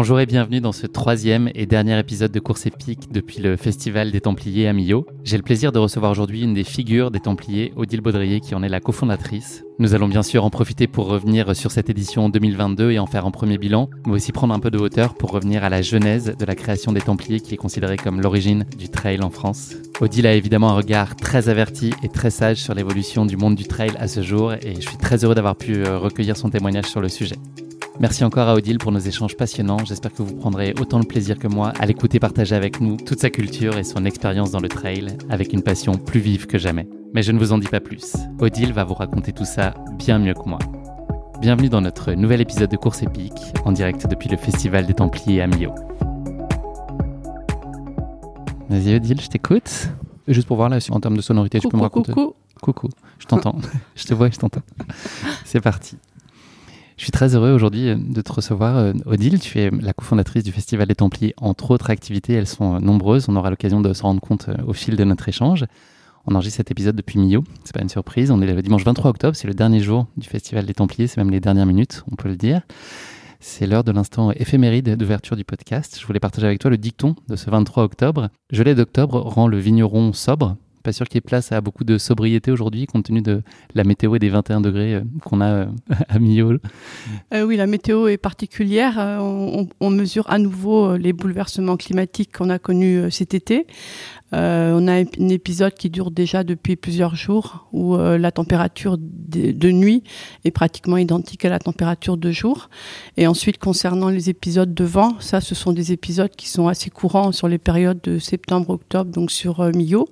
Bonjour et bienvenue dans ce troisième et dernier épisode de Course épique depuis le Festival des Templiers à Millau. J'ai le plaisir de recevoir aujourd'hui une des figures des Templiers, Odile Baudrier, qui en est la cofondatrice. Nous allons bien sûr en profiter pour revenir sur cette édition 2022 et en faire un premier bilan, mais aussi prendre un peu de hauteur pour revenir à la genèse de la création des Templiers qui est considérée comme l'origine du trail en France. Odile a évidemment un regard très averti et très sage sur l'évolution du monde du trail à ce jour et je suis très heureux d'avoir pu euh, recueillir son témoignage sur le sujet. Merci encore à Odile pour nos échanges passionnants. J'espère que vous prendrez autant de plaisir que moi à l'écouter partager avec nous toute sa culture et son expérience dans le trail avec une passion plus vive que jamais. Mais je ne vous en dis pas plus. Odile va vous raconter tout ça bien mieux que moi. Bienvenue dans notre nouvel épisode de Course épique en direct depuis le Festival des Templiers à Millau. Vas-y Odile, je t'écoute. Juste pour voir là, en termes de sonorité, tu peux me raconter Coucou. Coucou, je t'entends. je te vois et je t'entends. C'est parti. Je suis très heureux aujourd'hui euh, de te recevoir, euh, Odile. Tu es la cofondatrice du Festival des Templiers. Entre autres activités, elles sont euh, nombreuses. On aura l'occasion de se rendre compte au fil de notre échange. On enregistre cet épisode depuis Millau. C'est pas une surprise. On est le dimanche 23 octobre. C'est le dernier jour du Festival des Templiers. C'est même les dernières minutes, on peut le dire. C'est l'heure de l'instant éphéméride d'ouverture du podcast. Je voulais partager avec toi le dicton de ce 23 octobre. Gelée d'octobre rend le vigneron sobre, pas sûr qu'il y ait place à beaucoup de sobriété aujourd'hui, compte tenu de la météo et des 21 degrés euh, qu'on a euh, à Millau. Euh, oui, la météo est particulière. On, mesure à nouveau les bouleversements climatiques qu'on a connus cet été. on a un épisode qui dure déjà depuis plusieurs jours où la température de, nuit est pratiquement identique à la température de jour. Et ensuite, concernant les épisodes de vent, ça, ce sont des épisodes qui sont assez courants sur les périodes de septembre-octobre, donc sur Millau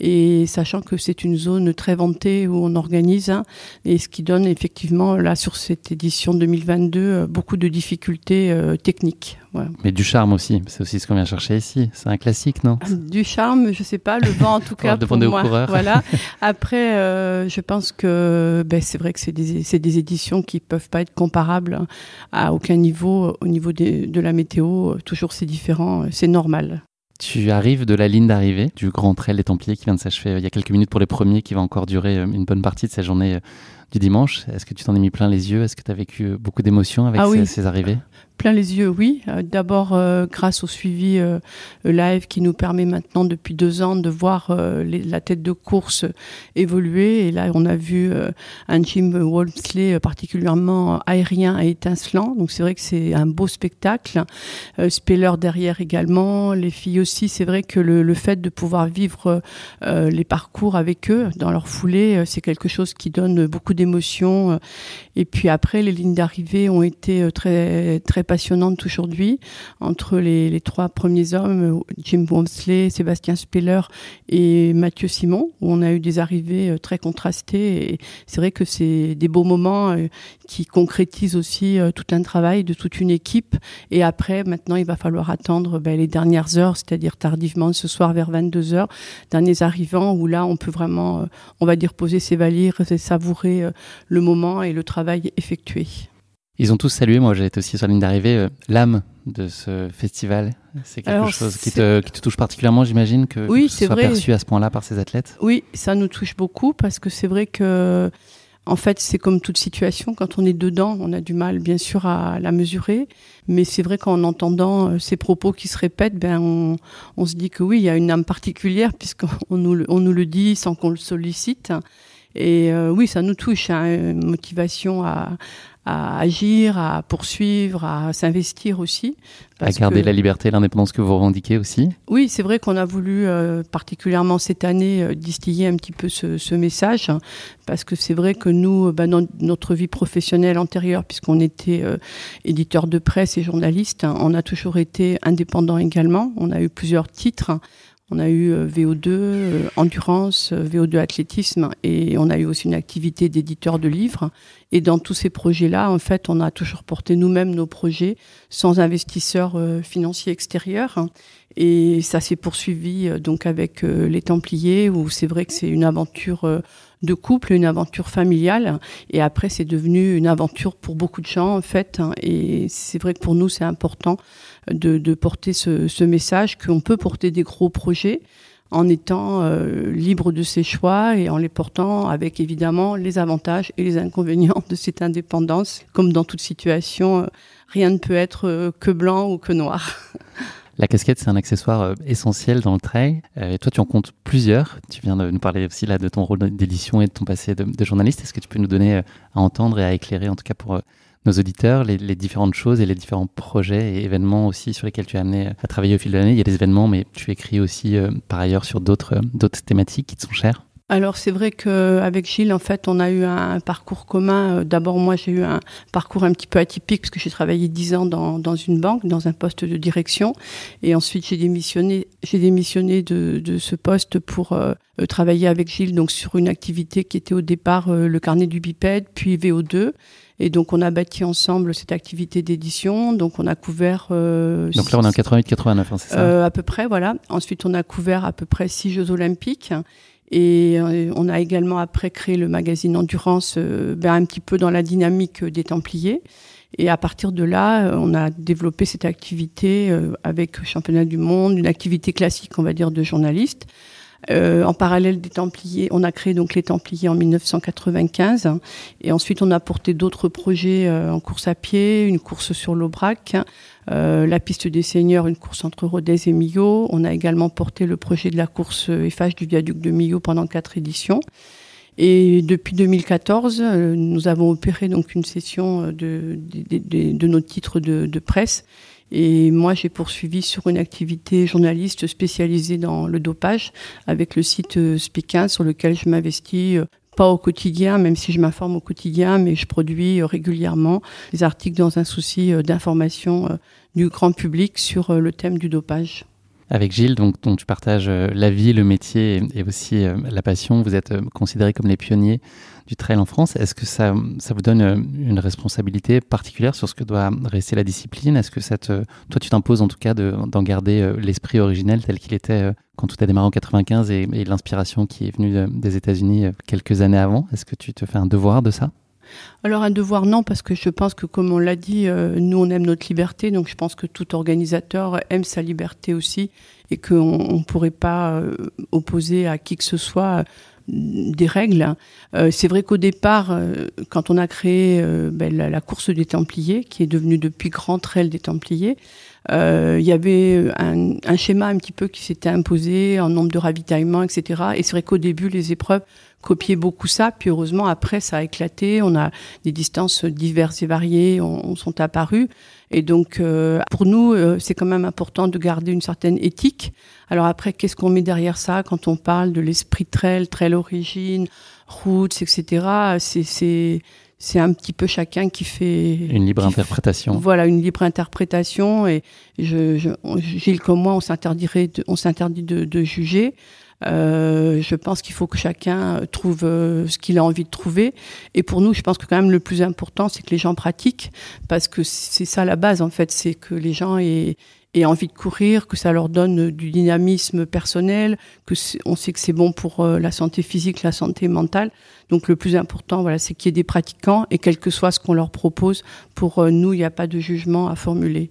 et sachant que c'est une zone très vantée où on organise hein, et ce qui donne effectivement là sur cette édition 2022 euh, beaucoup de difficultés euh, techniques. Mais du charme aussi, c'est aussi ce qu'on vient chercher ici. C'est un classique, non? Du charme, je sais pas, le vent en tout cas pour moi. Voilà. Après, euh, je pense que ben, c'est vrai que c'est des, des, éditions qui peuvent pas être comparables à aucun niveau au niveau de la météo. Toujours c'est différent, c'est normal. Tu arrives de la ligne d'arrivée du Grand Trail des Templiers qui vient de s'achever euh, il y a quelques minutes pour les premiers, qui va encore durer euh, une bonne partie de cette journée euh, du dimanche. Est-ce que tu t'en es mis plein les yeux? Est-ce que tu as vécu beaucoup d'émotions avec ah ces, arrivées? Plein les yeux, oui. Euh, d'abord, euh, grâce au suivi euh, live qui nous permet maintenant depuis deux ans de voir la tête de course évoluer. Et là, on a vu un Jim Wolfsley particulièrement aérien et étincelant. Donc c'est vrai que c'est un beau spectacle. Speller derrière également, les filles aussi. C'est vrai que le, le, fait de pouvoir vivre les parcours avec eux dans leur foulée, c'est quelque chose qui donne beaucoup d'émotions. Et puis après, les lignes d'arrivée ont été très très passionnante aujourd'hui entre les, trois premiers hommes, Jim Wamsley, Sébastien Speller et Mathieu Simon, où on a eu des arrivées euh, très contrastées. Et c'est vrai que c'est des beaux moments euh, qui concrétisent aussi euh, tout un travail de toute une équipe. Et après, maintenant, il va falloir attendre ben, les dernières heures, c'est-à-dire tardivement ce soir vers 22 heures, derniers arrivants, où là, on peut vraiment, on va dire, poser ses valises et savourer le moment et le travail effectué. Ils ont tous salué, moi j'ai été aussi sur la ligne d'arrivée, euh, l'âme de ce festival. C'est quelque chose qui te, qui te, touche particulièrement, j'imagine, que, oui, ce soit perçu à ce point-là par ces athlètes? Oui, ça nous touche beaucoup parce que c'est vrai que, en fait, c'est comme toute situation, quand on est dedans, on a du mal, bien sûr, à la mesurer. Mais c'est vrai qu'en entendant euh, ces propos qui se répètent, ben, on, on, se dit que oui, il y a une âme particulière puisqu'on nous, on nous le dit sans qu'on le sollicite. Et euh, oui, ça nous touche, hein, une motivation à, à agir, à poursuivre, à s'investir aussi. À garder la liberté et l'indépendance que vous revendiquez aussi Oui, c'est vrai qu'on a voulu, euh, particulièrement cette année, euh, distiller un petit peu ce, ce message, hein, parce que c'est vrai que nous, bah, dans notre vie professionnelle antérieure, puisqu'on était éditeur de presse et journaliste, hein, on a toujours été indépendant également. On a eu plusieurs titres. On a eu VO2, endurance, VO2 athlétisme et on a eu aussi une activité d'éditeur de livres. Et dans tous ces projets-là, en fait, on a toujours porté nous-mêmes nos projets sans investisseurs euh, financiers extérieurs. Et ça s'est poursuivi euh, donc avec euh, les Templiers, où c'est vrai que c'est une aventure de couple, une aventure familiale. Et après, c'est devenu une aventure pour beaucoup de gens, en fait. Et c'est vrai que pour nous, c'est important de, porter ce, ce message qu'on peut porter des gros projets en étant euh, libre de ses choix et en les portant avec évidemment les avantages et les inconvénients de cette indépendance. Comme dans toute situation, euh, rien ne peut être euh, que blanc ou que noir. La casquette, c'est un accessoire essentiel dans le trail. et toi, tu en comptes plusieurs. Tu viens de nous parler aussi là de ton rôle d'édition et de ton passé de, de journaliste. Est-ce que tu peux nous donner à entendre et à éclairer, en tout cas pour nos auditeurs les, différentes choses et les différents projets et événements aussi sur lesquels tu as amené à travailler au fil de l'année. Il y a des événements, mais tu écris aussi euh, par ailleurs sur d'autres euh, thématiques qui te sont chères. Alors c'est vrai qu'avec Gilles, en fait, on a eu un, parcours commun. Euh, d'abord, moi, j'ai eu un parcours un petit peu atypique parce que j'ai travaillé dix ans dans, dans, une banque, dans un poste de direction, et ensuite j'ai démissionné. J'ai démissionné de, de, ce poste pour travailler avec Gilles, donc sur une activité qui était au départ le carnet du bipède, puis VO2. Et donc, on a bâti ensemble cette activité d'édition. Donc, on a couvert. Euh, donc là, on est en 88-89, hein, c'est ça? Euh, À peu près, voilà. Ensuite, on a couvert à peu près six Jeux Olympiques. Et euh, on a également après créé le magazine Endurance, euh, ben, un petit peu dans la dynamique des Templiers. Et à partir de là, on a développé cette activité avec Championnat du Monde, une activité classique, on va dire, de journaliste. Euh, en parallèle des Templiers, on a créé donc les Templiers en 1995 et ensuite on a porté d'autres projets euh, en course à pied, une course sur l'Aubrac, euh, la piste des Seigneurs, une course entre Rodez et Millau. On a également porté le projet de la course FH du viaduc de Millau pendant quatre éditions. Et depuis 2014, nous avons opéré donc une session de, nos titres de, presse et moi, j'ai poursuivi sur une activité journaliste spécialisée dans le dopage avec le site euh, Speakin sur lequel je m'investis euh, pas au quotidien, même si je m'informe au quotidien, mais je produis euh, régulièrement des articles dans un souci d'information du grand public sur le thème du dopage. Avec Gilles, donc, dont tu partages la vie, le métier et aussi la passion, vous êtes considérés comme les pionniers du trail en France. Est-ce que ça, ça vous donne euh, une responsabilité particulière sur ce que doit rester la discipline? Est-ce que ça toi, tu t'imposes en tout cas d'en garder euh, l'esprit originel tel qu'il était euh, quand tout a démarré en 95 et, et l'inspiration qui est venue des États-Unis quelques années avant? Est-ce que tu te fais un devoir de ça? Alors un devoir non, parce que je pense que comme on l'a dit, nous on aime notre liberté, donc je pense que tout organisateur aime sa liberté aussi, et qu'on ne pourrait pas opposer à qui que ce soit des règles. Euh, c'est vrai qu'au départ, euh, quand on a créé euh, ben, la, course des Templiers, qui est devenue depuis Grand Trail des Templiers, il y avait un, un, schéma un petit peu qui s'était imposé en nombre de ravitaillements, etc. Et c'est vrai qu'au début, les épreuves copiaient beaucoup ça, puis heureusement après ça a éclaté, on a des distances diverses et variées, on, sont apparues. Et donc, pour nous, c'est quand même important de garder une certaine éthique. Alors après, qu'est-ce qu'on met derrière ça quand on parle de l'esprit trail, trail origine, routes, etc. C'est c'est un petit peu chacun qui fait une libre interprétation. voilà, une libre interprétation. Et je, je Gilles comme moi, on s'interdirait, on s'interdit de, de, juger. Euh, je pense qu'il faut que chacun trouve euh, ce qu'il a envie de trouver. Et pour nous, je pense que quand même le plus important, c'est que les gens pratiquent, parce que c'est ça la base en fait, c'est que les gens aient, et envie de courir, que ça leur donne du dynamisme personnel, que on sait que c'est bon pour euh, la santé physique, la santé mentale. Donc le plus important, voilà, c'est qu'il y ait des pratiquants et quel que soit ce qu'on leur propose, pour euh, nous, il n'y a pas de jugement à formuler.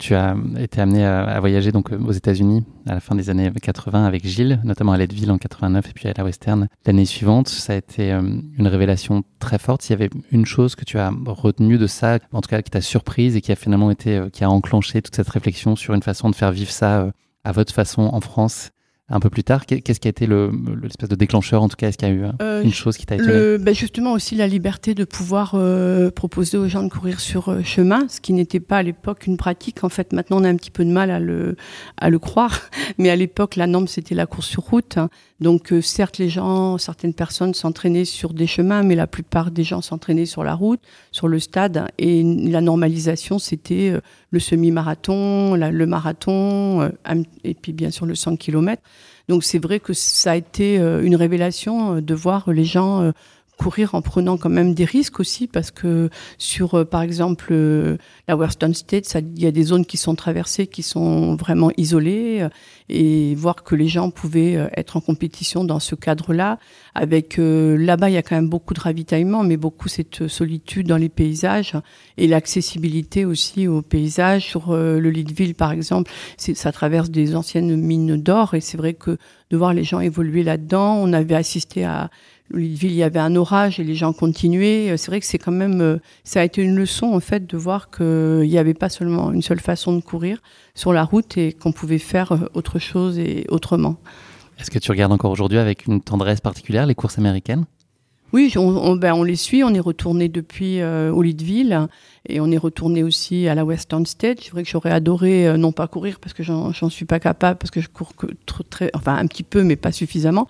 Tu as été amené à, voyager donc aux États-Unis à la fin des années 80 avec Gilles, notamment à Leadville en 89 et puis à la Western l'année suivante. Ça a été euh, une révélation très forte. S'il y avait une chose que tu as retenue de ça, en tout cas qui t'a surprise et qui a finalement été, euh, qui a enclenché toute cette réflexion sur une façon de faire vivre ça euh, à votre façon en France un peu plus tard. Qu'est-ce qui a été l'espèce de déclencheur, en tout cas? Est-ce qu'il y a eu euh, euh, une chose qui t'a étonné ben Justement aussi la liberté de pouvoir euh, proposer aux gens de courir sur chemin, ce qui n'était pas à l'époque une pratique. En fait, maintenant, on a un petit peu de mal à le, à le croire. Mais à l'époque, la norme, c'était la course sur route. Donc, certes, les gens, certaines personnes s'entraînaient sur des chemins, mais la plupart des gens s'entraînaient sur la route, sur le stade. Et la normalisation, c'était le semi-marathon, le marathon, et puis bien sûr le 100 km. Donc c'est vrai que ça a été euh, une révélation euh, de voir les gens euh, courir en prenant quand même des risques aussi parce que sur par exemple la Western State, il y a des zones qui sont traversées qui sont vraiment isolées et voir que les gens pouvaient être en compétition dans ce cadre-là. Avec là-bas il y a quand même beaucoup de ravitaillement mais beaucoup cette solitude dans les paysages et l'accessibilité aussi aux paysages sur le Leadville par exemple, ça traverse des anciennes mines d'or et c'est vrai que de voir les gens évoluer là-dedans, on avait assisté à Leadville, il y avait un orage et les gens continuaient. C'est vrai que c'est quand même, euh, ça a été une leçon en fait de voir qu'il n'y avait pas seulement une seule façon de courir sur la route et qu'on pouvait faire euh, autre chose et autrement. Est-ce que tu regardes encore aujourd'hui avec une tendresse particulière les courses américaines? Oui, on, ben, on, les suit. On est retourné depuis euh, au et on est retourné aussi à la Western State. C'est vrai que j'aurais adoré euh, non pas courir parce que j'en suis pas capable, parce que je cours que très, enfin un petit peu, mais pas suffisamment.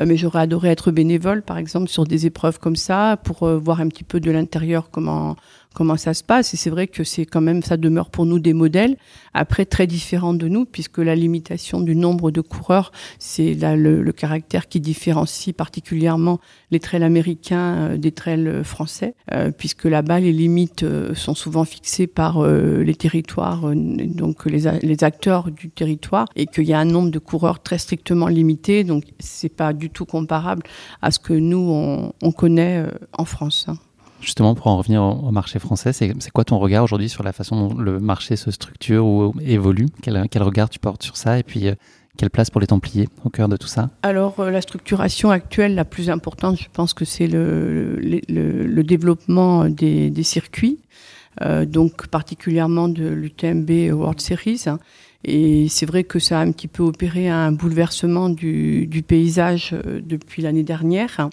Euh, mais j'aurais adoré être bénévole, par exemple, sur des épreuves comme ça, pour voir un petit peu de l'intérieur comment comment ça se passe. Et c'est vrai que c'est quand même, ça demeure pour nous des modèles, après très différents de nous, puisque la limitation du nombre de coureurs, c'est là le, caractère qui différencie particulièrement les trails américains euh, des trails français, euh, puisque là-bas, les limites euh, sont souvent fixées par les territoires, donc les, les acteurs du territoire, et qu'il y a un nombre de coureurs très strictement limité, donc c'est pas du tout comparable à ce que nous, on, on connaît en France. Hein. Justement, pour en revenir au, marché français, c'est quoi ton regard aujourd'hui sur la façon dont le marché se structure ou évolue? Quel, regard tu portes sur ça Et puis, euh, quelle place pour les Templiers au cœur de tout ça? Alors, euh, la structuration actuelle, la plus importante, je pense que c'est le, développement des, circuits, euh, donc particulièrement de l'UTMB World Series. Et c'est vrai que ça a un petit peu opéré un bouleversement du, paysage depuis l'année dernière.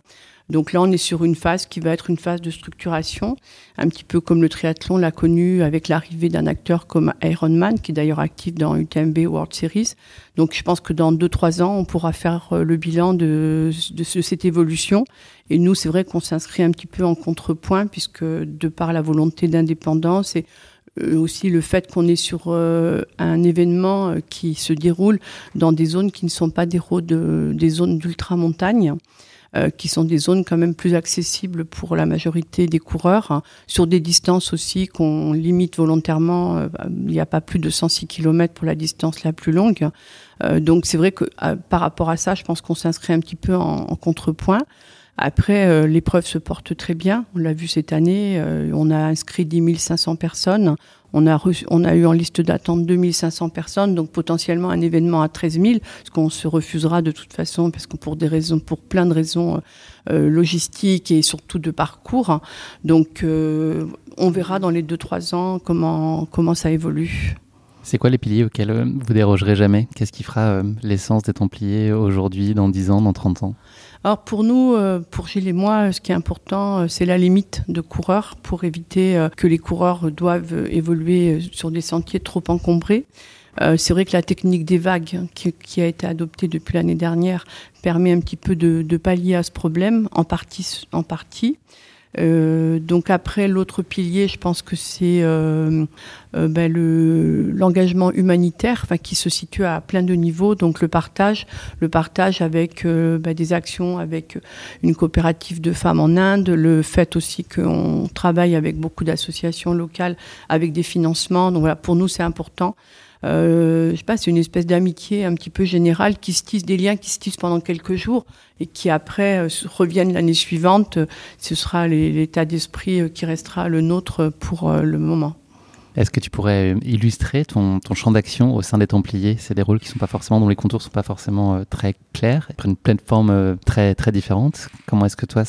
Donc là, on est sur une phase qui va être une phase de structuration, un petit peu comme le triathlon l'a connu avec l'arrivée d'un acteur comme Ironman, qui est d'ailleurs actif dans UTMB World Series. Donc je pense que dans deux trois ans, on pourra faire euh, le bilan de, de, cette évolution. Et nous, c'est vrai qu'on s'inscrit un petit peu en contrepoint, puisque de par la volonté d'indépendance et euh, aussi le fait qu'on est sur euh, un événement qui se déroule dans des zones qui ne sont pas des, zones d'ultramontagne. Euh, qui sont des zones quand même plus accessibles pour la majorité des coureurs, hein, sur des distances aussi qu'on limite volontairement. Euh, il n'y a pas plus de 106 km pour la distance la plus longue. Euh, donc c'est vrai que par rapport à ça, je pense qu'on s'inscrit un petit peu en contrepoint. Après, l'épreuve se porte très bien. On l'a vu cette année. on a inscrit 10 500 personnes. On a, eu en liste d'attente 2500 personnes, donc potentiellement un événement à 13 000, ce qu'on se refusera de toute façon, parce que pour des raisons, pour plein de raisons euh, euh, logistiques et surtout de parcours. Donc, euh, on verra dans les 2-3 ans comment, comment ça évolue. C'est quoi les piliers auxquels vous dérogerez jamais? Qu'est-ce qui fera l'essence des Templiers aujourd'hui, dans 10 ans, dans 30 ans? Alors pour nous, euh, pour Gilles et moi, ce qui est important, euh, c'est la limite de coureurs pour éviter euh, que les coureurs doivent évoluer sur des sentiers trop encombrés. c'est vrai que la technique des vagues qui, a été adoptée depuis l'année dernière permet un petit peu de, de pallier à ce problème, en partie. En partie. Euh, donc après l'autre pilier, je pense que c'est euh, euh, ben le l'engagement humanitaire, qui se situe à plein de niveaux. Donc le partage, le partage avec ben, des actions avec une coopérative de femmes en Inde, le fait aussi qu'on travaille avec beaucoup d'associations locales avec des financements. Donc voilà, pour nous c'est important euh, je sais pas, c'est une espèce d'amitié un petit peu générale qui se tisse, des liens qui se tissent pendant quelques jours et qui après euh, reviennent l'année suivante. Ce sera l'état d'esprit euh, qui restera le nôtre pour euh, le moment. Est-ce que tu pourrais illustrer ton, champ d'action au sein des Templiers C'est des rôles qui sont pas forcément, dont les contours sont pas forcément très clairs, ils prennent plein de formes très très différentes. Comment est-ce que toi,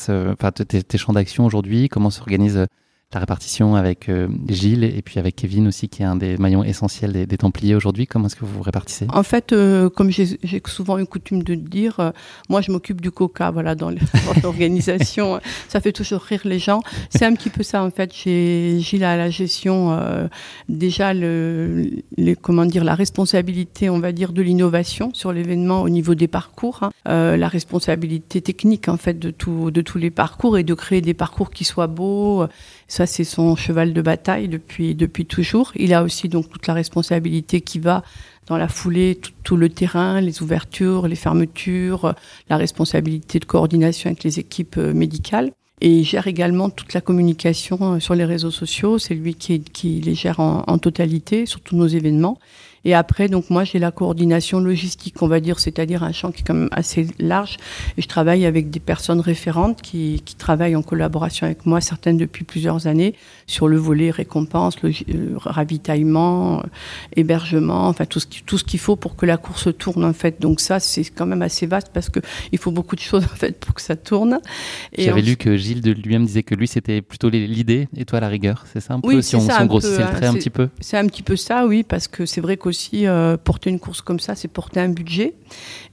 tes, tes champs d'action aujourd'hui, comment s'organise la répartition avec euh, Gilles et puis avec Kevin aussi, qui est un des maillons essentiels des, Templiers aujourd'hui. Comment est-ce que vous vous répartissez? En fait, euh, comme j'ai souvent eu coutume de dire, euh, moi je m'occupe du coca, voilà, dans l'organisation. ça fait toujours rire les gens. C'est un petit peu ça en fait. J'ai Gilles à la gestion déjà le, comment dire la responsabilité, on va dire, de l'innovation sur l'événement au niveau des parcours, hein. la responsabilité technique en fait de tout, de tous les parcours et de créer des parcours qui soient beaux. Ça, c'est son cheval de bataille depuis, depuis toujours. Il a aussi donc toute la responsabilité qui va dans la foulée, tout, le terrain, les ouvertures, les fermetures, la responsabilité de coordination avec les équipes euh, médicales. Et il gère également toute la communication sur les réseaux sociaux. C'est lui qui, les gère en, en totalité sur tous nos événements. Et après, donc moi, j'ai la coordination logistique, on va dire, c'est-à-dire un champ qui est quand même assez large. Et je travaille avec des personnes référentes qui, qui travaillent en collaboration avec moi, certaines depuis plusieurs années, sur le volet récompense, le, euh, ravitaillement, euh, hébergement, enfin tout ce, tout ce qu'il faut pour que la course tourne en fait. Donc ça, c'est quand même assez vaste parce que il faut beaucoup de choses en fait pour que ça tourne. J'avais lu que Gilles de lui-même disait que lui c'était plutôt l'idée et toi la rigueur, c'est ça un peu oui, si on, ça, si on grossissait le hein, trait un petit peu? C'est un petit peu ça, oui, parce que c'est vrai qu'au aussi euh, porter une course comme ça, c'est porter un budget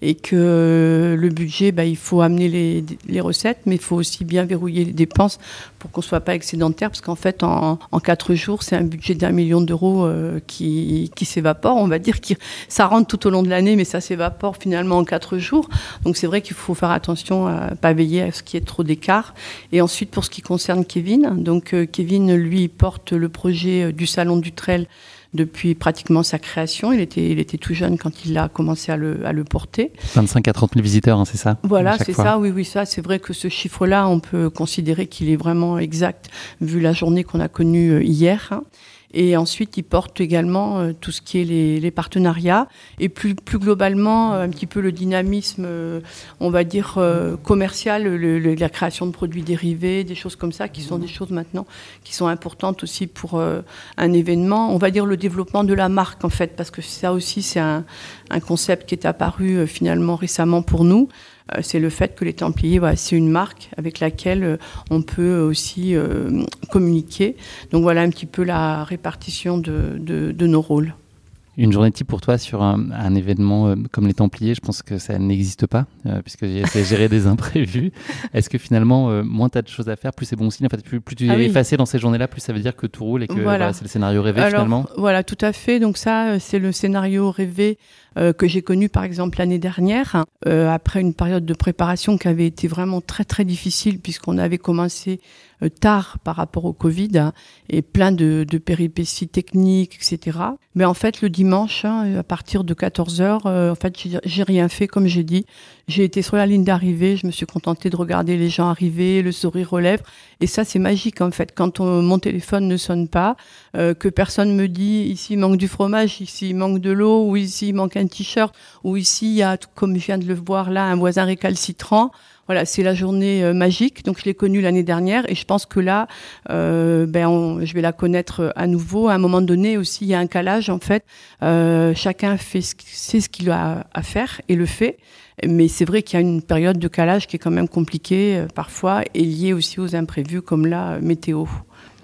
et que le budget, bah, il faut amener les, recettes, mais il faut aussi bien verrouiller les dépenses pour qu'on soit pas excédentaire, parce qu'en fait, en, en, quatre jours, c'est un budget d'un million d'euros euh, qui, s'évapore. On va dire que ça rentre tout au long de l'année, mais ça s'évapore finalement en quatre jours. Donc c'est vrai qu'il faut faire attention à pas veiller à ce qu'il y ait trop d'écart. Et ensuite, pour ce qui concerne Kevin, donc euh, Kevin, lui, porte le projet euh, du salon du trail depuis pratiquement sa création. Il était, il était tout jeune quand il a commencé à le, à le porter. 25 à 30 000 visiteurs, hein, c'est ça? Voilà, c'est ça, oui, oui, ça. C'est vrai que ce chiffre-là, on peut considérer qu'il est vraiment exact vu la journée qu'on a connue euh, hier. Hein. Et ensuite, il porte également euh, tout ce qui est les, les, partenariats et plus, plus globalement euh, un petit peu le dynamisme, euh, on va dire commercial, le, le, la création de produits dérivés, des choses comme ça, qui sont des choses maintenant qui sont importantes aussi pour un événement. On va dire le développement de la marque en fait, parce que ça aussi c'est un, un, concept qui est apparu finalement récemment pour nous c'est le fait que les Templiers, voilà, c'est une marque avec laquelle on peut aussi euh, communiquer. Donc voilà un petit peu la répartition de, de, de nos rôles. Une journée type pour toi sur un, un événement euh, comme les Templiers, je pense que ça n'existe pas, euh, puisque j'ai gérer des imprévus. Est-ce que finalement, euh, moins tu as de choses à faire, plus c'est bon signe en fait, plus, plus tu ah es oui. effacé dans ces journées-là, plus ça veut dire que tout roule et que voilà. Voilà, c'est le scénario rêvé Alors, finalement Voilà, tout à fait. Donc ça, c'est le scénario rêvé euh, que j'ai connu par exemple l'année dernière, euh, après une période de préparation qui avait été vraiment très très difficile puisqu'on avait commencé euh, tard par rapport au Covid hein, et plein de, de, péripéties techniques, etc. Mais en fait, le dimanche, hein, à partir de 14 heures, euh, en fait, j'ai rien fait comme j'ai dit. J'ai été sur la ligne d'arrivée, je me suis contentée de regarder les gens arriver, le sourire aux lèvres. Et ça, c'est magique en fait. Quand on, mon téléphone ne sonne pas, euh, que personne me dit ici il manque du fromage, ici il manque de l'eau, ou ici il manque un t-shirt, ou ici il y a, comme je viens de le voir là, un voisin récalcitrant. Voilà, c'est la journée euh, magique. Donc je l'ai connue l'année dernière et je pense que là, euh, ben je vais la connaître à nouveau. À un moment donné aussi, il y a un calage en fait. Chacun fait ce, sait ce qu'il a à faire et le fait. Mais c'est vrai qu'il y a une période de calage qui est quand même compliquée euh, parfois et liée aussi aux imprévus comme la météo.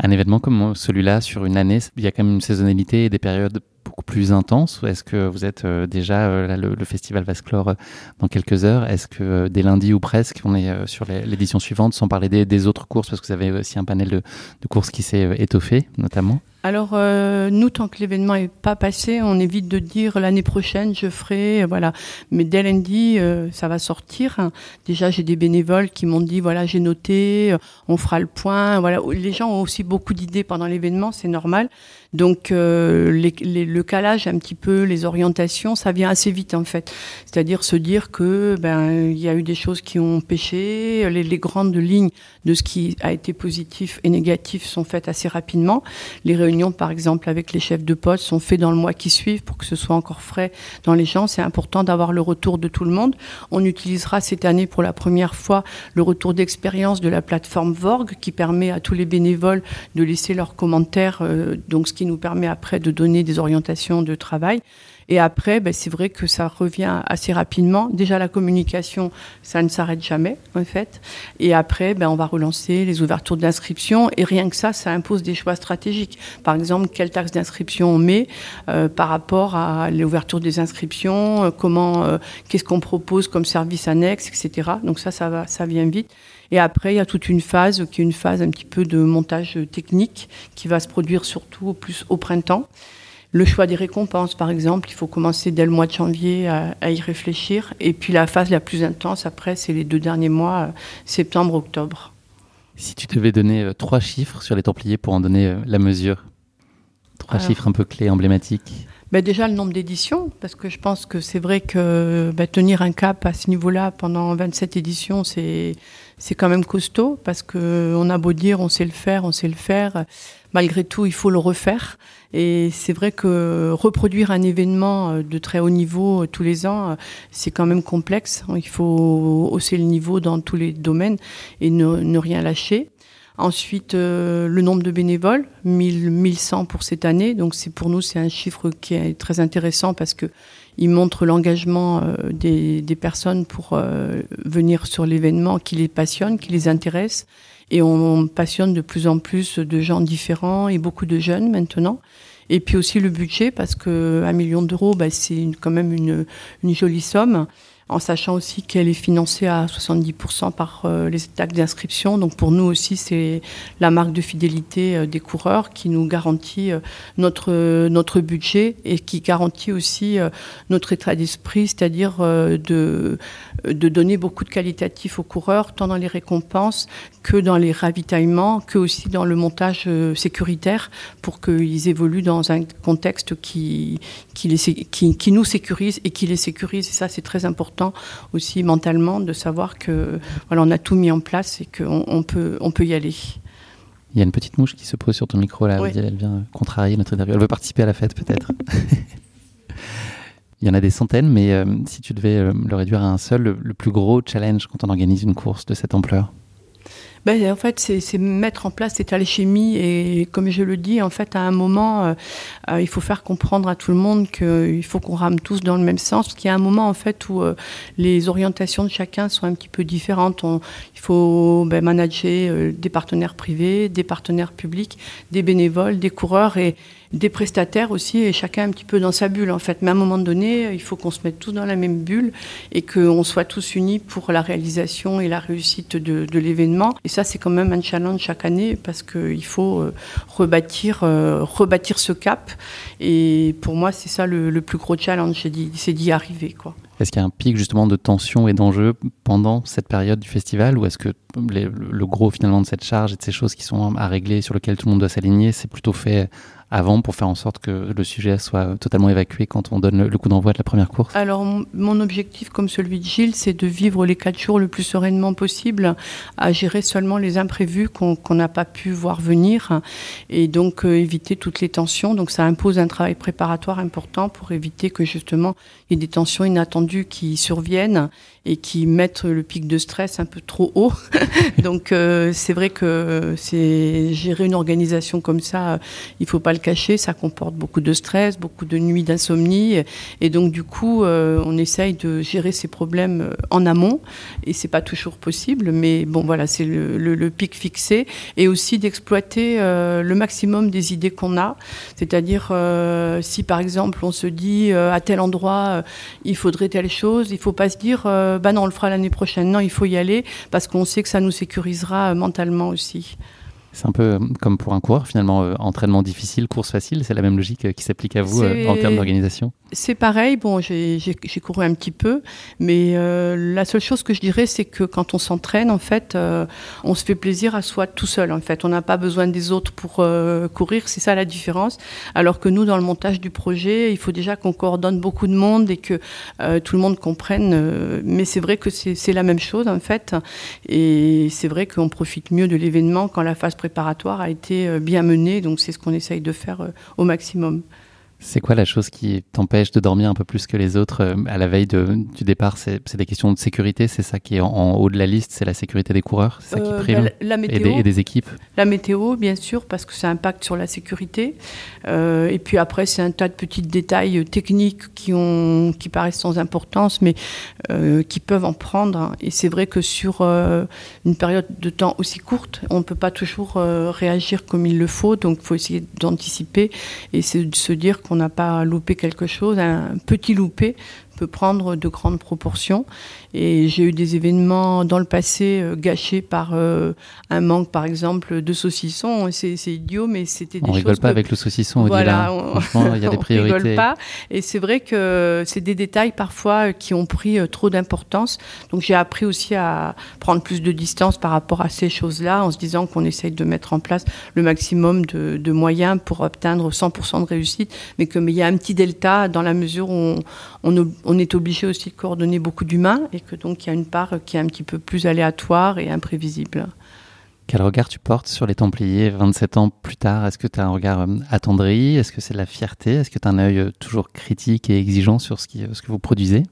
Un événement comme celui-là sur une année, il y a quand même une saisonnalité et des périodes beaucoup plus intense Est-ce que vous êtes euh, déjà, euh, le, festival va se clore euh, dans quelques heures? Est-ce que dès lundi ou presque, on est sur l'édition suivante, sans parler des, autres courses, parce que vous avez aussi un panel de, courses qui s'est étoffé, notamment? Alors nous, tant que l'événement est pas passé, on évite de dire l'année prochaine je ferai, voilà. Mais dès lundi, ça va sortir. Déjà, j'ai des bénévoles qui m'ont dit voilà, j'ai noté, on fera le point. Voilà, les gens ont aussi beaucoup d'idées pendant l'événement, c'est normal. Donc euh, les, les, le calage, un petit peu, les orientations, ça vient assez vite en fait. C'est-à-dire se dire que ben il y a eu des choses qui ont pêché, les, les grandes lignes de ce qui a été positif et négatif sont faites assez rapidement. Les réunions par exemple, avec les chefs de poste sont faits dans le mois qui suit pour que ce soit encore frais dans les gens. C'est important d'avoir le retour de tout le monde. On utilisera cette année pour la première fois le retour d'expérience de la plateforme Vorg qui permet à tous les bénévoles de laisser leurs commentaires, euh, donc qui nous permet après de donner des orientations de travail. Et après, ben, c'est vrai que ça revient assez rapidement. Déjà, la communication, ça ne s'arrête jamais, en fait. Et après, ben, on va relancer les ouvertures d'inscription. Et rien que ça, ça impose des choix stratégiques. Par exemple, quelle taxe d'inscription on met euh, par rapport à l'ouverture des inscriptions, euh, comment, euh, qu'est-ce qu'on propose comme service annexe, etc. Donc ça, ça va, ça vient vite. Et après, il y a toute une phase qui est une phase un petit peu de montage technique qui va se produire surtout au plus au printemps. Le choix des récompenses, par exemple, il faut commencer dès le mois de janvier à, à y réfléchir. Et puis la phase la plus intense, après, c'est les deux derniers mois, euh, septembre-octobre. Si tu devais donner euh, trois chiffres sur les Templiers pour en donner euh, la mesure, trois Alors, chiffres un peu clés, emblématiques. ben déjà le nombre d'éditions, parce que je pense que c'est vrai que ben, tenir un cap à ce niveau-là pendant 27 éditions, c'est c'est quand même costaud, parce que on a beau dire on sait le faire, on sait le faire, malgré tout il faut le refaire. Et c'est vrai que reproduire un événement euh, de très haut niveau euh, tous les ans, euh, c'est quand même complexe. Il faut hausser le niveau dans tous les domaines et ne, ne rien lâcher. Ensuite, euh, le nombre de bénévoles, 1000, 1100 pour cette année. Donc, c'est pour nous, c'est un chiffre qui est très intéressant parce que il montre l'engagement euh, des, personnes pour euh, venir sur l'événement qui les passionne, qui les intéresse. Et on, passionne de plus en plus de gens différents et beaucoup de jeunes maintenant. Et puis aussi le budget parce que un million d'euros, bah, c'est quand même une jolie somme en sachant aussi qu'elle est financée à 70% par euh, les taxes d'inscription. Donc pour nous aussi, c'est la marque de fidélité euh, des coureurs qui nous garantit euh, notre, notre budget et qui garantit aussi notre état d'esprit, c'est-à-dire de, de donner beaucoup de qualitatif aux coureurs, tant dans les récompenses que dans les ravitaillements, que aussi dans le montage sécuritaire pour qu'ils évoluent dans un contexte qui, qui, les, qui, qui nous sécurise et qui les sécurise. Et ça, c'est très important aussi mentalement de savoir que voilà, on a tout mis en place et qu'on on peut, on peut y aller. Il y a une petite mouche qui se pose sur ton micro là. Elle vient contrarier notre interview. Elle veut participer à la fête peut-être. Il y en a des centaines, mais euh, si tu devais euh, le réduire à un seul, le plus gros challenge quand on organise une course de cette ampleur? Ben, En fait, c'est mettre en place cette alchimie. Et comme je le dis, en fait, à un moment, euh, euh, il faut faire comprendre à tout le monde qu'il faut qu'on rame tous dans le même sens. Parce qu'il y a un moment, en fait, où euh, les orientations de chacun sont un petit peu différentes. Il faut ben, manager des partenaires privés, des partenaires publics, des bénévoles, des coureurs. Et, des prestataires aussi, et chacun un petit peu dans sa bulle en fait. Mais à un moment donné, il faut qu'on se mette tous dans la même bulle et qu'on soit tous unis pour la réalisation et la réussite de, de l'événement. Et ça, c'est quand même un challenge chaque année parce qu'il faut euh, rebâtir, euh, rebâtir ce cap. Et pour moi, c'est ça le, le, plus gros challenge, c'est d'y arriver. Quoi. Est-ce qu'il y a un pic justement de tension et d'enjeu pendant cette période du festival ou est-ce que le gros finalement de cette charge et de ces choses qui sont à régler sur lesquelles tout le monde doit s'aligner, c'est plutôt fait avant pour faire en sorte que le sujet soit totalement évacué quand on donne le coup d'envoi de la première course Alors mon objectif, comme celui de Gilles, c'est de vivre les quatre jours le plus sereinement possible, à gérer seulement les imprévus qu'on n'a pas pu voir venir et donc euh, éviter toutes les tensions. Donc ça impose un travail préparatoire important pour éviter que justement il y ait des tensions inattendues qui surviennent et qui mettent le pic de stress un peu trop haut. donc euh, c'est vrai que c'est gérer une organisation comme ça, il faut pas le cacher, ça comporte beaucoup de stress, beaucoup de nuits d'insomnie. Et donc du coup euh, on essaye de gérer ces problèmes en amont. Et c'est pas toujours possible, mais bon voilà c'est le, pic fixé. Et aussi d'exploiter euh, le maximum des idées qu'on a, c'est-à-dire euh, si par exemple on se dit euh, à tel endroit il faudrait telle chose, il faut pas se dire euh, bah non, on le fera l'année prochaine. Non, il faut y aller parce qu'on sait que ça nous sécurisera euh, mentalement aussi. C'est un peu euh, comme pour un coureur, finalement, euh, entraînement difficile, course facile, c'est la même logique qui s'applique à vous euh, en termes d'organisation C'est pareil, bon, j'ai couru un petit peu, mais euh, la seule chose que je dirais, c'est que quand on s'entraîne, en fait, euh, on se fait plaisir à soi tout seul, en fait. On n'a pas besoin des autres pour euh, courir, c'est ça la différence. Alors que nous, dans le montage du projet, il faut déjà qu'on coordonne beaucoup de monde et que tout le monde comprenne. mais c'est vrai que c'est la même chose, en fait. Et c'est vrai qu'on profite mieux de l'événement quand la phase préparatoire a été euh, bien menée, donc c'est ce qu'on essaye de faire euh, au maximum. C'est quoi la chose qui t'empêche de dormir un peu plus que les autres euh, à la veille de, du départ? C'est des questions de sécurité, c'est ça qui est en, en, haut de la liste, c'est la sécurité des coureurs, c'est ça qui prime bah, la météo, et, des, et, des, équipes? La météo, bien sûr, parce que ça impacte sur la sécurité. Euh, et puis après, c'est un tas de petits détails techniques qui, ont, qui paraissent sans importance, mais euh, qui peuvent en prendre. Et c'est vrai que sur euh, une période de temps aussi courte, on ne peut pas toujours euh, réagir comme il le faut, donc il faut essayer d'anticiper et de se dire qu'on n'a pas loupé quelque chose, un petit loupé peut prendre de grandes proportions. Et j'ai eu des événements dans le passé euh, gâchés par euh, un manque, par exemple, de saucisson. C'est idiot, mais c'était des on choses. On rigole pas avec le saucisson, voilà, Franchement, il y a des priorités. on rigole pas. Et c'est vrai que c'est des détails parfois qui ont pris euh, trop d'importance. Donc j'ai appris aussi à prendre plus de distance par rapport à ces choses-là, en se disant qu'on essaye de mettre en place le maximum de, de moyens pour atteindre 100% de réussite, mais qu'il y a un petit delta dans la mesure où on, on, on est obligé aussi de coordonner beaucoup d'humains et que donc il y a une part qui est un petit peu plus aléatoire et imprévisible. Quel regard tu portes sur les Templiers 27 ans plus tard? Est-ce que tu as un regard euh, attendri? Est-ce que c'est de la fierté? Est-ce que tu as un œil euh, toujours critique et exigeant sur ce, qui, ce que vous produisez?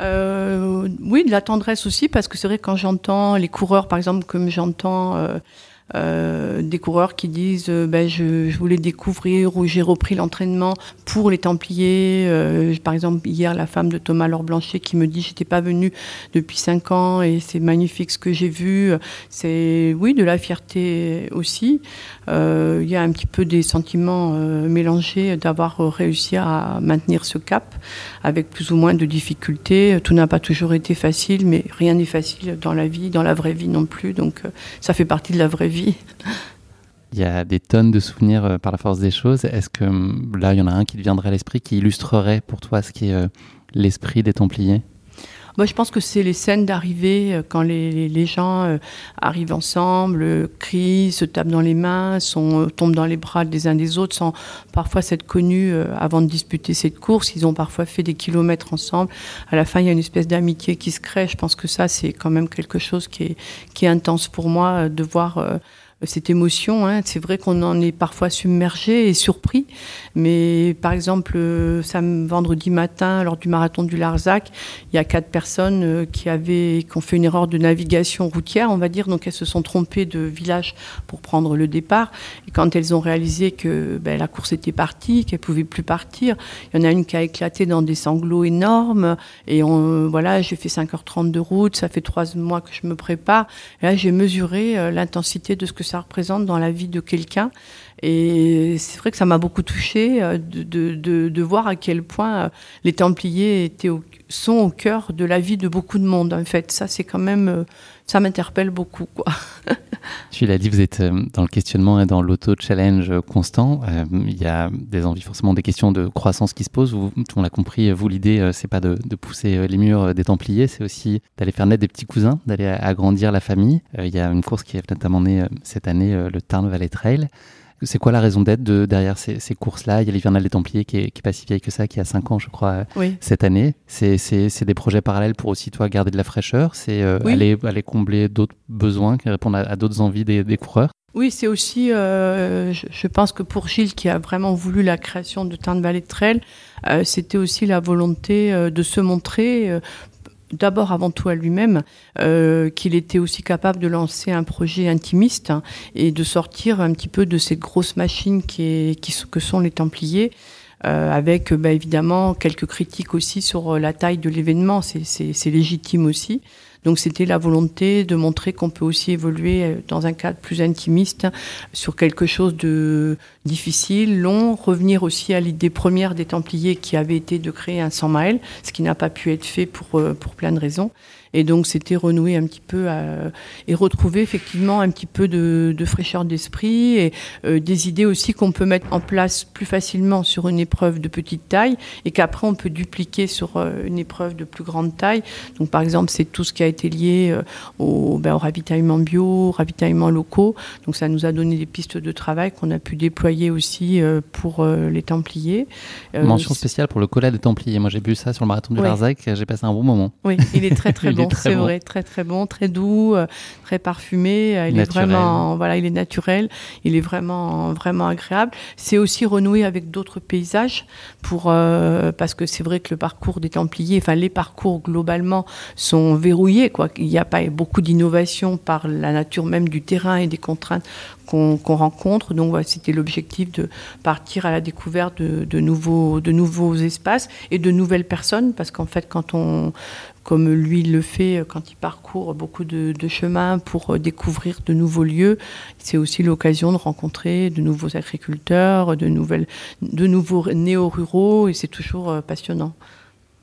Euh, Oui, de la tendresse aussi, parce que c'est vrai quand j'entends les coureurs, par exemple, comme j'entends euh, euh, des coureurs qui disent euh, ben, je, je, voulais découvrir ou j'ai repris l'entraînement pour les Templiers. Euh, par exemple, hier, la femme de Thomas Laure Blanchet qui me dit j'étais pas venue depuis cinq ans et c'est magnifique ce que j'ai vu. C'est oui de la fierté aussi. Euh, il y a un petit peu des sentiments euh, mélangés d'avoir réussi à maintenir ce cap avec plus ou moins de difficultés. Tout n'a pas toujours été facile, mais rien n'est facile dans la vie, dans la vraie vie non plus. Donc ça fait partie de la vraie vie. Il y a des tonnes de souvenirs euh, par la force des choses. Est-ce que hum, là, il y en a un qui te viendrait à l'esprit, qui illustrerait pour toi ce qui est euh, l'esprit des Templiers? Moi, je pense que c'est les scènes d'arrivée euh, quand les, gens euh, arrivent ensemble, euh, crient, se tapent dans les mains, sont, tombent dans les bras des uns des autres, sans parfois s'être connus avant de disputer cette course. Ils ont parfois fait des kilomètres ensemble. À la fin, il y a une espèce d'amitié qui se crée. Je pense que ça, c'est quand même quelque chose qui est, qui est intense pour moi de voir cette émotion. Hein. C'est vrai qu'on en est parfois submergé et surpris, mais par exemple, euh, vendredi matin, lors du marathon du Larzac, il y a quatre personnes euh, qui avaient, qui ont fait une erreur de navigation routière, on va dire, donc elles se sont trompées de village pour prendre le départ. Et quand elles ont réalisé que ben, la course était partie, qu'elles pouvaient plus partir, il y en a une qui a éclaté dans des sanglots énormes. Et on, voilà, j'ai fait 5h30 de route, ça fait trois mois que je me prépare. Et là, j'ai mesuré euh, l'intensité de ce que ça représente dans la vie de quelqu'un. Et c'est vrai que ça m'a beaucoup touché euh, de, voir à quel point euh, les Templiers sont au cœur de la vie de beaucoup de monde. En fait, ça c'est quand même, euh, ça m'interpelle beaucoup, quoi. l'as dit, vous êtes dans le questionnement et dans l'auto-challenge constant. Il y a des envies, forcément, des questions de croissance qui se posent. Vous, on l'a compris, vous l'idée, c'est pas de, de, pousser les murs des Templiers, c'est aussi d'aller faire naître des petits cousins, d'aller agrandir la famille. Il y a une course qui est notamment née cette année, le Tarn Valley Trail. C'est quoi la raison d'être de, derrière ces, ces courses-là? Il y a l'Hivernal des Templiers qui est, qui est, pas si vieille que ça, qui a 5 ans, je crois, oui. cette année. C'est des projets parallèles pour aussi, toi, garder de la fraîcheur C'est euh, oui. aller, aller combler d'autres besoins, répondre à, à d'autres envies des, des coureurs oui, c'est aussi, euh, je, je, pense que pour Gilles, qui a vraiment voulu la création de Tarn Valley Trail, euh, c'était aussi la volonté euh, de se montrer euh, d'abord avant tout à lui-même euh, qu'il était aussi capable de lancer un projet intimiste hein, et de sortir un petit peu de cette grosse machine qui, est, qui que sont les Templiers. Euh, avec bah, évidemment quelques critiques aussi sur la taille de l'événement, c'est légitime aussi. Donc c'était la volonté de montrer qu'on peut aussi évoluer dans un cadre plus intimiste sur quelque chose de difficile, long, revenir aussi à l'idée première des Templiers qui avait été de créer un 100 miles, ce qui n'a pas pu être fait pour, pour plein de raisons. Et donc, c'était renouer un petit peu à, et retrouver effectivement un petit peu de, de fraîcheur d'esprit et euh, des idées aussi qu'on peut mettre en place plus facilement sur une épreuve de petite taille et qu'après on peut dupliquer sur euh, une épreuve de plus grande taille. Donc, par exemple, c'est tout ce qui a été lié euh, au, ben, au ravitaillement bio, au ravitaillement locaux. Donc, ça nous a donné des pistes de travail qu'on a pu déployer aussi euh, pour euh, les Templiers. Mention spéciale pour le collet des Templiers. Moi, j'ai bu ça sur le marathon de Ouais. Larzac. J'ai passé un bon moment. Oui, il est très très est bon, c'est bon. vrai, très très bon, très doux, euh, très parfumé. euh, Il Naturel. est vraiment, voilà, il est naturel, il est vraiment vraiment agréable. C'est aussi renouer avec d'autres paysages pour euh, parce que c'est vrai que le parcours des Templiers, enfin les parcours globalement sont verrouillés quoi. Il n'y a pas beaucoup d'innovation par la nature même du terrain et des contraintes qu'on rencontre. Donc c'était l'objectif de partir à la découverte de, nouveaux de nouveaux espaces et de nouvelles personnes parce qu'en fait quand on comme lui le fait quand il parcourt beaucoup de, de chemins pour découvrir de nouveaux lieux. C'est aussi l'occasion de rencontrer de nouveaux agriculteurs, de, nouvelles, de nouveaux néo-ruraux, et c'est toujours euh, passionnant.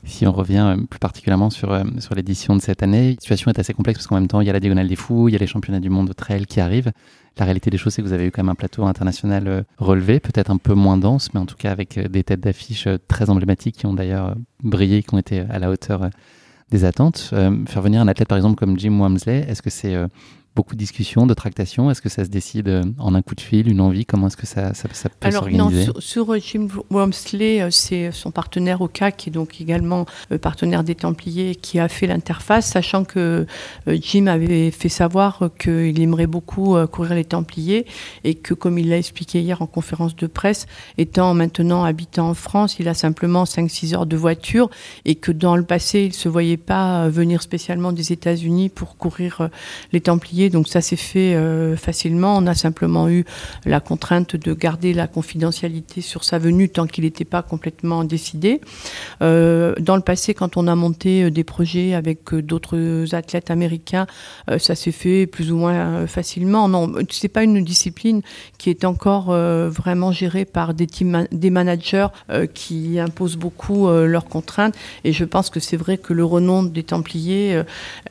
Si on revient plus particulièrement sur, sur l'édition de cette année, la situation est assez complexe parce qu'en même temps, il y a la Diagonale des Fous, il y a les championnats du monde de trail qui arrivent. La réalité des choses, c'est que vous avez eu quand même un plateau international relevé, peut-être un peu moins dense, mais en tout cas avec des têtes d'affiche très emblématiques qui ont d'ailleurs brillé, qui ont été à la hauteur des attentes. faire venir un athlète, par exemple, comme Jim Wamsley, est-ce que c'est beaucoup de discussions, de tractations. Est-ce que ça se décide euh, en un coup de fil, une envie? Comment est-ce que ça, ça, ça peut s'organiser? Alors, sur, sur, Jim Wormsley, euh, c'est son partenaire au CAC, qui est donc également euh, partenaire des Templiers, qui a fait l'interface, sachant que Jim avait fait savoir qu'il aimerait beaucoup courir les Templiers et que, comme il l'a expliqué hier en conférence de presse, étant maintenant habitant en France, il a simplement 5-6 heures de voiture et que dans le passé, il ne se voyait pas venir spécialement des États-Unis pour courir les Templiers donc ça s'est fait euh, facilement. On a simplement eu la contrainte de garder la confidentialité sur sa venue tant qu'il n'était pas complètement décidé. Euh, dans le passé, quand on a monté euh, des projets avec d'autres athlètes américains, ça s'est fait plus ou moins facilement. Non, c'est pas une discipline qui est encore vraiment gérée par des des managers qui imposent beaucoup leurs contraintes. Et je pense que c'est vrai que le renom des Templiers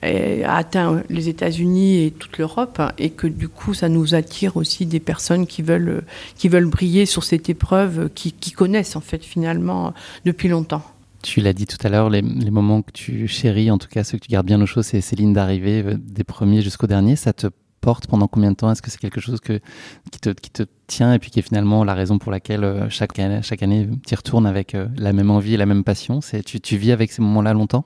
a atteint les États-Unis et toute l'Europe et que du coup ça nous attire aussi des personnes qui veulent, qui veulent briller sur cette épreuve, qui, qui connaissent en fait finalement depuis longtemps. Tu l'as dit tout à l'heure, les, moments que tu chéris, en tout cas ceux que tu gardes bien au chaud, c'est ces lignes d'arrivée euh, des premiers jusqu'au dernier. Ça te porte pendant combien de temps? Est-ce que c'est quelque chose que, qui, te, qui te tient et puis qui est finalement la raison pour laquelle euh, chaque, chaque année tu y retournes avec euh, la même envie et la même passion? Tu vis avec ces moments-là longtemps?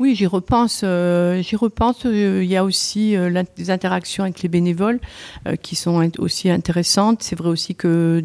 Oui, j'y repense. Euh, j'y repense. Euh, il y a aussi euh, les interactions avec les bénévoles qui sont aussi intéressantes. C'est vrai aussi que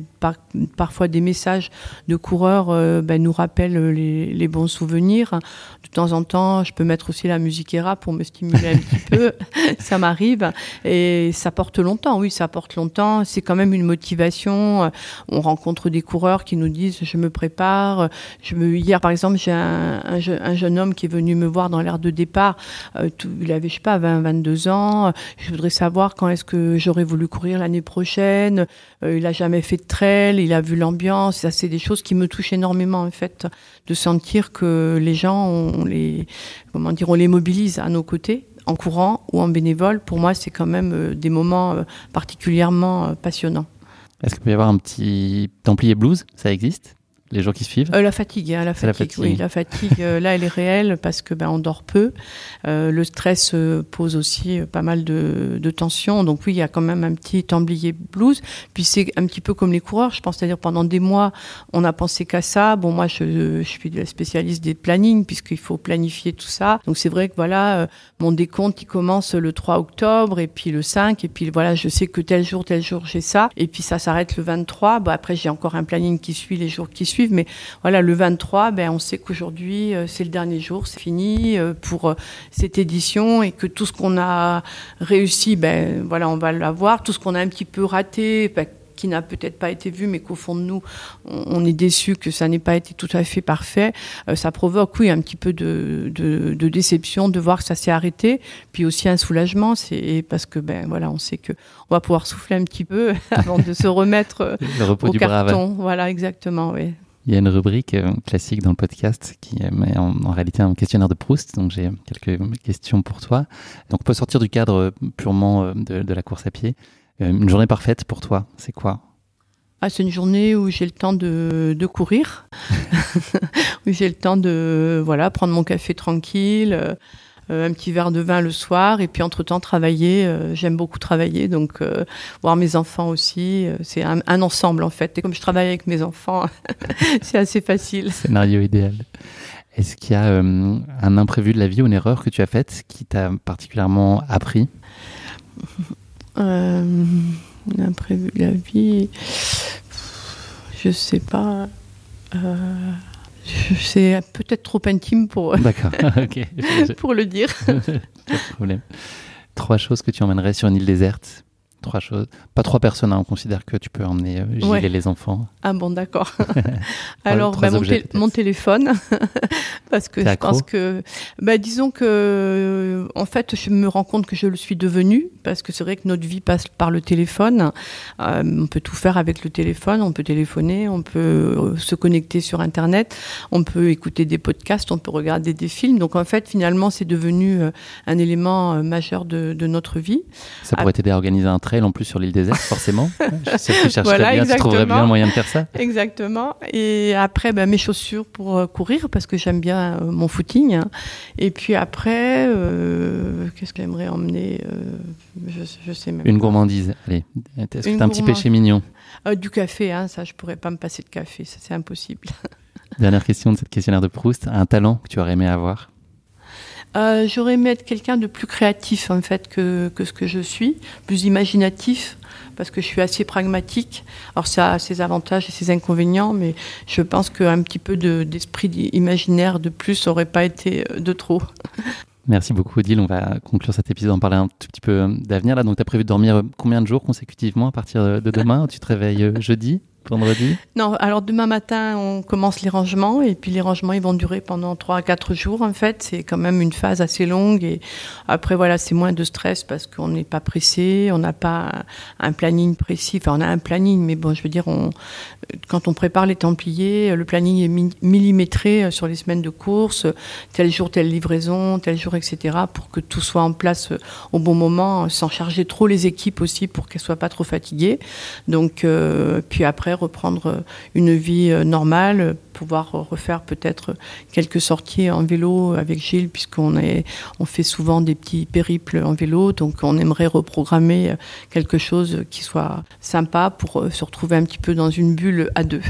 parfois des messages de coureurs ben, nous rappellent les, bons souvenirs. De temps en temps, je peux mettre aussi la musique ERA pour me stimuler un petit peu. Ça m'arrive et ça porte longtemps. Oui, ça porte longtemps. C'est quand même une motivation. On rencontre des coureurs qui nous disent je me prépare. Je me... Hier, par exemple, j'ai un, un jeune homme qui est venu me voir dans l'air de départ. Euh, il avait, je sais pas, 20, 22 ans. Je voudrais savoir quand est-ce que j'aurais voulu courir l'année prochaine. Euh, il a jamais fait de trail, il a vu l'ambiance. Ça, c'est des choses qui me touchent énormément, en fait, de sentir que les gens, on les, comment dire, on les mobilise à nos côtés en courant ou en bénévole, pour moi, c'est quand même euh, des moments particulièrement passionnants. Est-ce qu'il peut y avoir un petit Templier Blues? Ça existe? Les gens qui suivent euh, La fatigue, hein, la, fatigue oui, la fatigue. Euh, là, elle est réelle parce que ben on dort peu. Euh, le stress pose aussi pas mal de, de tensions. Donc oui, il y a quand même un petit temblier blues. Puis c'est un petit peu comme les coureurs, je pense. C'est-à-dire pendant des mois, on a pensé qu'à ça. Bon, moi, je, je suis spécialiste des plannings puisqu'il faut planifier tout ça. Donc c'est vrai que voilà, mon décompte il commence le 3 octobre et puis le 5 et puis voilà, je sais que tel jour, tel jour j'ai ça et puis ça s'arrête le 23. Bon, après j'ai encore un planning qui suit les jours qui suivent mais voilà, le 23, ben, on sait qu'aujourd'hui, euh, c'est le dernier jour, c'est fini euh, pour euh, cette édition et que tout ce qu'on a réussi, ben, voilà, on va l'avoir. Tout ce qu'on a un petit peu raté, ben, qui n'a peut-être pas été vu, mais qu'au fond de nous, on, est déçu que ça n'ait pas été tout à fait parfait. ça provoque, oui, un petit peu de, de, déception de voir que ça s'est arrêté, puis aussi un soulagement, c'est parce que ben voilà, on sait que on va pouvoir souffler un petit peu avant de se remettre au carton. Voilà, exactement, oui. Il y a une rubrique euh, classique dans le podcast qui est en, en, réalité un questionnaire de Proust. Donc j'ai quelques questions pour toi. Donc on peut sortir du cadre euh, purement euh, de, la course à pied. Une journée parfaite pour toi, c'est quoi? Ah, c'est une journée où j'ai le temps de, de courir, où j'ai le temps de voilà prendre mon café tranquille, euh, un petit verre de vin le soir et puis entre-temps travailler. Euh, j'aime beaucoup travailler, donc euh, voir mes enfants aussi. c'est un, ensemble en fait. Et comme je travaille avec mes enfants, c'est assez facile. Scénario idéal. Est-ce qu'il y a un imprévu de la vie ou une erreur que tu as faite qui t'a particulièrement appris? Un imprévu de la vie, je sais pas. C'est peut-être trop intime pour, pour le dire. Pas de problème. Trois choses que tu emmènerais sur une île déserte trois choses. Pas trois personnes, hein, on considère que tu peux emmener euh, Gilles et les enfants. Ah bon, d'accord. Alors, bah, mon, téléphone, parce que je pense que, bah, disons que, euh, en fait, je me rends compte que je le suis devenu, parce que c'est vrai que notre vie passe par le téléphone. Euh, on peut tout faire avec le téléphone, on peut téléphoner, on peut se connecter sur Internet, on peut écouter des podcasts, on peut regarder des films. Donc, en fait, finalement, c'est devenu un élément majeur de, de notre vie. Ça pourrait t'aider à organiser un trail en plus sur l'île déserte, forcément. je sais que tu chercherais voilà, bien, tu trouverais bien un moyen de faire ça. Exactement. Et après, ben, mes chaussures pour euh, courir, parce que j'aime bien euh, mon footing. Et puis après, euh, qu'est-ce qu'elle aimerait emmener je, je, sais même Une gourmandise. Allez, est-ce que un petit péché mignon Du café, hein, ça, je pourrais pas me passer de café, ça c'est impossible. Dernière question de cette questionnaire de Proust. Un talent que tu aurais aimé avoir? Euh, J'aurais aimé être quelqu'un de plus créatif en fait que, que, ce que je suis, plus imaginatif, parce que je suis assez pragmatique. Alors ça a ses avantages et ses inconvénients, mais je pense qu'un petit peu d'esprit imaginaire de plus n'aurait pas été euh, de trop. Merci beaucoup Odile, on va conclure cet épisode en parler un tout petit peu euh, d'avenir. Donc tu as prévu de dormir combien de jours consécutivement à partir de demain? Tu te réveilles jeudi? Non, alors demain matin, on commence les rangements et puis les rangements, ils vont durer pendant 3 à 4 jours en fait. C'est quand même une phase assez longue et après, voilà, c'est moins de stress parce qu'on n'est pas pressé, on n'a pas un planning précis. Enfin, on a un planning, mais bon, je veux dire, on, quand on prépare les Templiers, le planning est millimétré sur les semaines de course, tel jour, telle livraison, tel jour, etc., pour que tout soit en place au bon moment, sans charger trop les équipes aussi pour qu'elles soient pas trop fatiguées. Donc, euh, puis après, reprendre une vie euh, normale, pouvoir refaire peut-être quelques sorties en vélo avec Gilles, puisqu'on est, on fait souvent des petits périples en vélo, donc on aimerait reprogrammer quelque chose qui soit sympa pour euh, se retrouver un petit peu dans une bulle à deux.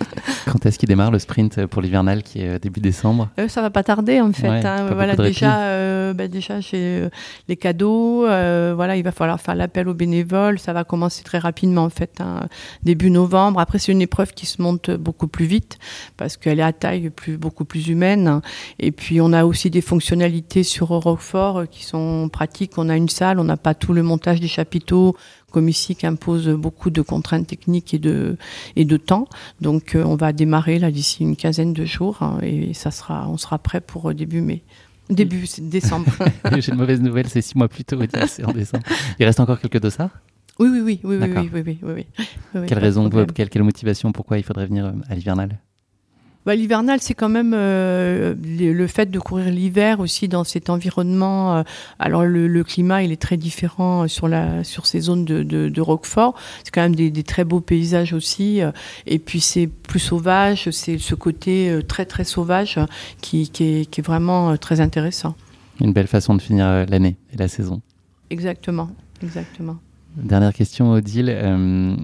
Quand est-ce qu'il démarre le sprint pour l'hivernal qui est euh, début décembre? Ça va pas tarder en fait. Hein. voilà, déjà, bah, déjà j'ai les cadeaux. voilà, il va falloir faire l'appel aux bénévoles. Ça va commencer très rapidement en fait, hein. début novembre après, c'est une épreuve qui se monte beaucoup plus vite parce qu'elle est à taille beaucoup plus humaine. Et puis, on a aussi des fonctionnalités sur Roquefort qui sont pratiques. On a une salle, on n'a pas tout le montage des chapiteaux comme ici qui impose beaucoup de contraintes techniques et de, et de temps. Donc, euh, on va démarrer là d'ici une quinzaine de jours hein, et ça sera, on sera prêt pour début mai. Début décembre. J'ai une mauvaise nouvelle, c'est six mois plus tôt, c'est en décembre. Il reste encore quelques dossards? Oui, oui, oui, oui, oui, oui, oui, oui, Quelle raison, quelle, quelle, motivation, pourquoi il faudrait venir euh, à l'hivernal? Bah, L'hivernal, c'est quand même euh, le fait de courir l'hiver aussi dans cet environnement. Euh, alors le, le, climat, il est très différent sur, la, sur ces zones de, de, de Roquefort. C'est quand même des, des, très beaux paysages aussi. et puis c'est plus sauvage, c'est ce côté très très sauvage qui, qui, est, qui est vraiment très intéressant. Une belle façon de finir l'année et la saison. Exactement, exactement. Dernière question, Odile. Euh,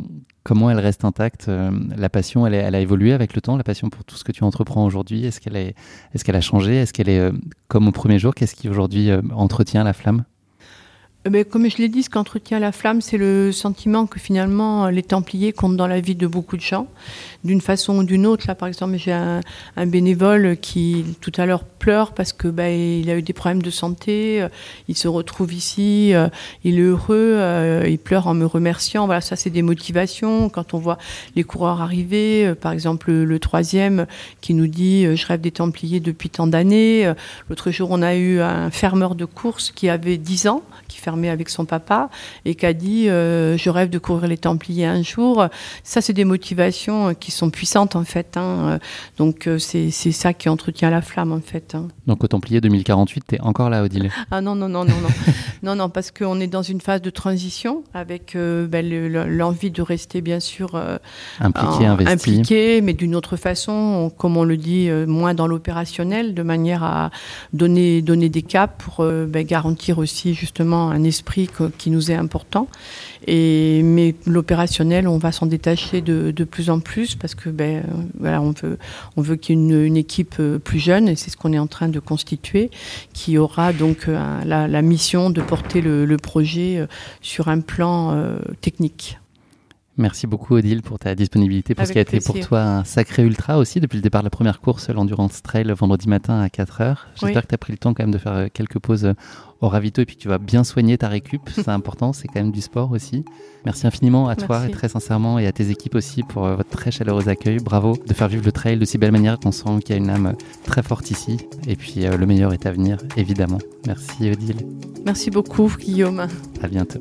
comment elle reste intacte euh, La passion, elle, a évolué avec le temps, la passion pour tout ce que tu entreprends aujourd'hui Est-ce qu'elle est, est, qu'elle a changé Est-ce qu'elle est, euh, comme au premier jour Qu'est-ce qui aujourd'hui entretient la flamme? Mais comme je l'ai dit, ce qu'entretient la flamme, c'est le sentiment que finalement les Templiers comptent dans la vie de beaucoup de gens d'une façon ou d'une autre. Là, par exemple, j'ai un, bénévole qui tout à l'heure pleure parce que bah, il a eu des problèmes de santé. Euh, il se retrouve ici, euh, il est heureux, euh, il pleure en me remerciant. Voilà, ça c'est des motivations. Quand on voit les coureurs arriver, par exemple le, troisième qui nous dit je rêve des Templiers depuis tant d'années. L'autre jour, on a eu un fermeur de course qui avait 10 ans, qui avec son papa et qui a dit je rêve de courir les Templiers un jour. Ça, c'est des motivations qui sont puissantes en fait. Hein. Donc euh, c'est ça qui entretient la flamme en fait. Hein. Donc au Templier 2048, tu es encore là, Odile Ah non, non, non, non, non. non, non, parce qu'on est dans une phase de transition avec euh, ben, l'envie de rester bien sûr euh, impliqué, impliqué, mais d'une autre façon, comme on le dit, moins dans l'opérationnel, de manière à donner, donner des caps pour ben, garantir aussi justement un esprit qui nous est important. Et, mais l'opérationnel, on va s'en détacher de, plus en plus parce que ben, on veut, on qu'il y ait une, équipe euh, plus jeune et c'est ce qu'on est en train de constituer, qui aura donc euh, la, mission de porter le, le, projet euh, sur un plan technique. Merci beaucoup Odile pour ta disponibilité, pour ce qui a été pour toi un sacré ultra aussi depuis le départ de la première course, l'Endurance Trail, vendredi matin à 4h. J'espère que tu as pris le temps quand même de faire euh, quelques pauses euh, au ravito et puis que tu vas bien soigner ta récup. C'est important, c'est quand même du sport aussi. Merci infiniment à toi et très sincèrement et à tes équipes aussi pour euh, votre très chaleureux accueil. Bravo de faire vivre le trail de si belle manière qu'on sent qu'il y a une âme très forte ici. Et puis le meilleur est à venir, évidemment. Merci Odile. Merci beaucoup Guillaume. À bientôt.